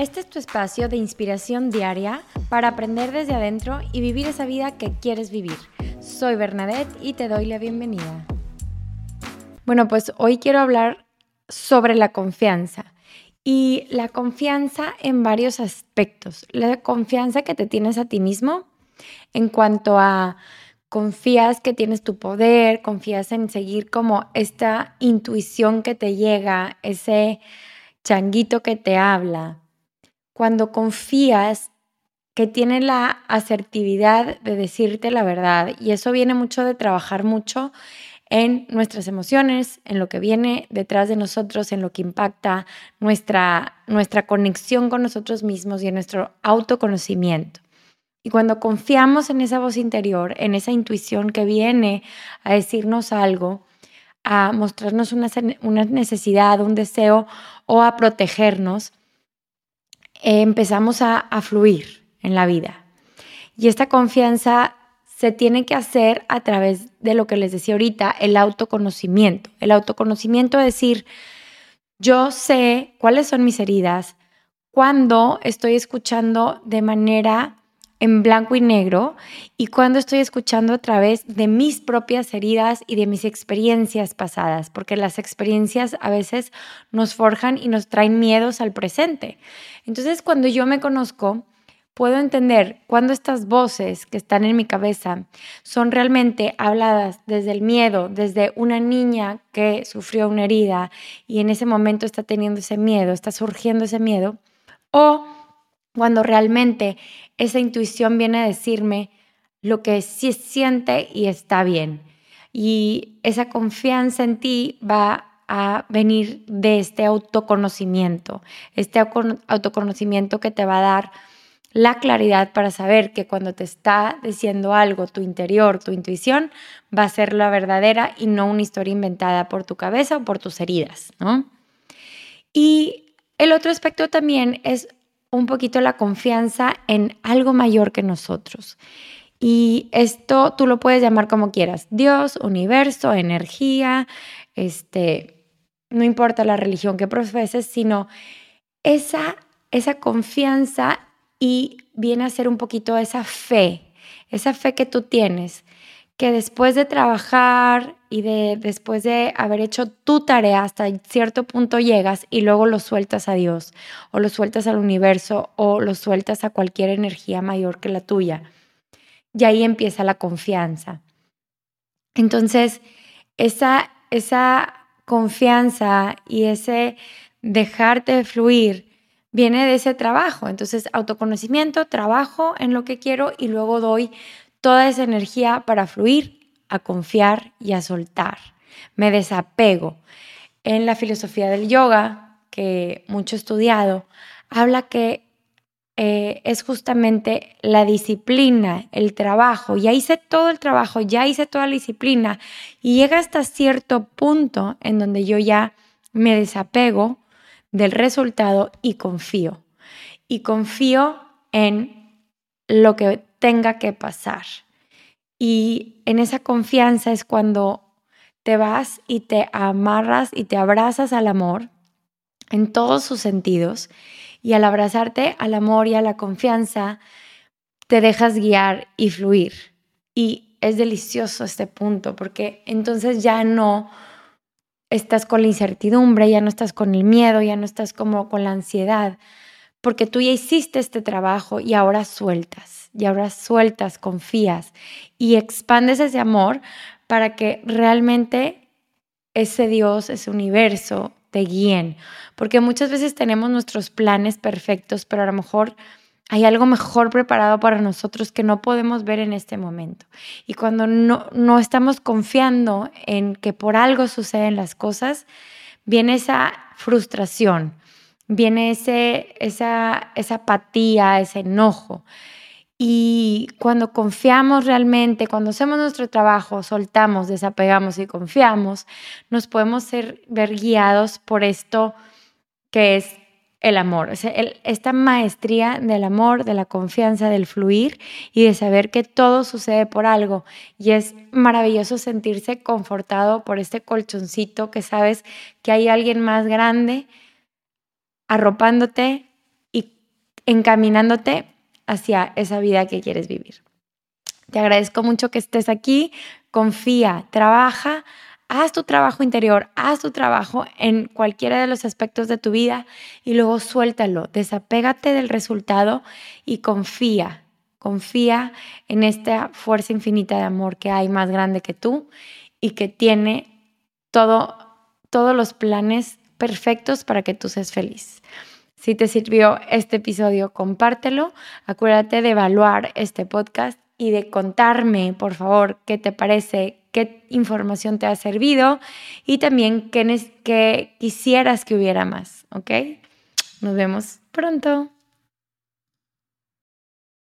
Este es tu espacio de inspiración diaria para aprender desde adentro y vivir esa vida que quieres vivir. Soy Bernadette y te doy la bienvenida. Bueno, pues hoy quiero hablar sobre la confianza y la confianza en varios aspectos. La confianza que te tienes a ti mismo en cuanto a confías que tienes tu poder, confías en seguir como esta intuición que te llega, ese changuito que te habla, cuando confías que tiene la asertividad de decirte la verdad. Y eso viene mucho de trabajar mucho en nuestras emociones, en lo que viene detrás de nosotros, en lo que impacta nuestra, nuestra conexión con nosotros mismos y en nuestro autoconocimiento. Y cuando confiamos en esa voz interior, en esa intuición que viene a decirnos algo, a mostrarnos una, una necesidad, un deseo o a protegernos, empezamos a, fluir en la vida. Y esta confianza se tiene que hacer a través de lo que les decía ahorita, el autoconocimiento. El autoconocimiento es decir, yo sé cuáles son mis heridas cuando estoy escuchando de manera en blanco y negro y cuando estoy escuchando a través de mis propias heridas y de mis experiencias pasadas, porque las experiencias a veces nos forjan y nos traen miedos al presente. Entonces, cuando yo me conozco, puedo entender cuando estas voces que están en mi cabeza son realmente habladas desde el miedo, desde una niña que sufrió una herida y en ese momento está teniendo ese miedo, está surgiendo ese miedo, o cuando realmente esa intuición viene a decirme lo que sí siente y está bien. Y esa confianza en ti va a venir de este autoconocimiento, este autoconocimiento que te va a dar la claridad para saber que cuando te está diciendo algo, tu interior, tu intuición, va a ser la verdadera y no una historia inventada por tu cabeza o por tus heridas, Y el otro aspecto también es un poquito la confianza en algo mayor que nosotros. Y esto tú lo puedes llamar como quieras, Dios, universo, energía, este, no importa la religión que profeses, sino esa, esa confianza y viene a ser un poquito esa fe, esa fe que tú tienes, que después de trabajar y de después de haber hecho tu tarea hasta cierto punto llegas y luego lo sueltas a Dios o lo sueltas al universo o lo sueltas a cualquier energía mayor que la tuya. Y ahí empieza la confianza. Entonces, esa, esa confianza y ese dejarte fluir viene de ese trabajo. Entonces, autoconocimiento, trabajo en lo que quiero y luego doy toda esa energía para fluir, a confiar y a soltar. Me desapego. En la filosofía del yoga, que mucho he estudiado, habla que eh, es justamente la disciplina, el trabajo. Ya hice todo el trabajo, ya hice toda la disciplina y llega hasta cierto punto en donde yo ya me desapego del resultado y confío. Y confío en lo que tenga que pasar. Y en esa confianza es cuando te vas y te amarras y te abrazas al amor en todos sus sentidos. Y al abrazarte al amor y a la confianza, te dejas guiar y fluir. Y es delicioso este punto porque entonces ya no estás con la incertidumbre, ya no estás con el miedo, ya no estás como con la ansiedad, porque tú ya hiciste este trabajo y ahora sueltas y ahora sueltas, confías y expandes ese amor para que realmente ese Dios, ese universo te guíen. Porque muchas veces tenemos nuestros planes perfectos, pero a lo mejor hay algo mejor preparado para nosotros que no podemos ver en este momento. Y cuando no, no estamos confiando en que por algo suceden las cosas, viene esa frustración, viene ese, esa, esa apatía, ese enojo. Y cuando confiamos realmente, cuando hacemos nuestro trabajo, soltamos, desapegamos y confiamos, nos podemos ser, ver guiados por esto que es el amor, esta maestría del amor, de la confianza, del fluir y de saber que todo sucede por algo. Y es maravilloso sentirse confortado por este colchoncito que sabes que hay alguien más grande arropándote y encaminándote hacia esa vida que quieres vivir. Te agradezco mucho que estés aquí, confía, trabaja, haz tu trabajo interior, haz tu trabajo en cualquiera de los aspectos de tu vida y luego suéltalo, desapégate del resultado y confía, confía en esta fuerza infinita de amor que hay más grande que tú y que tiene todo, todos los planes perfectos para que tú seas feliz. Si te sirvió este episodio, compártelo. Acuérdate de evaluar este podcast y de contarme, por favor, qué te parece, qué información te ha servido y también qué, qué quisieras que hubiera más, ¿ok? Nos vemos pronto.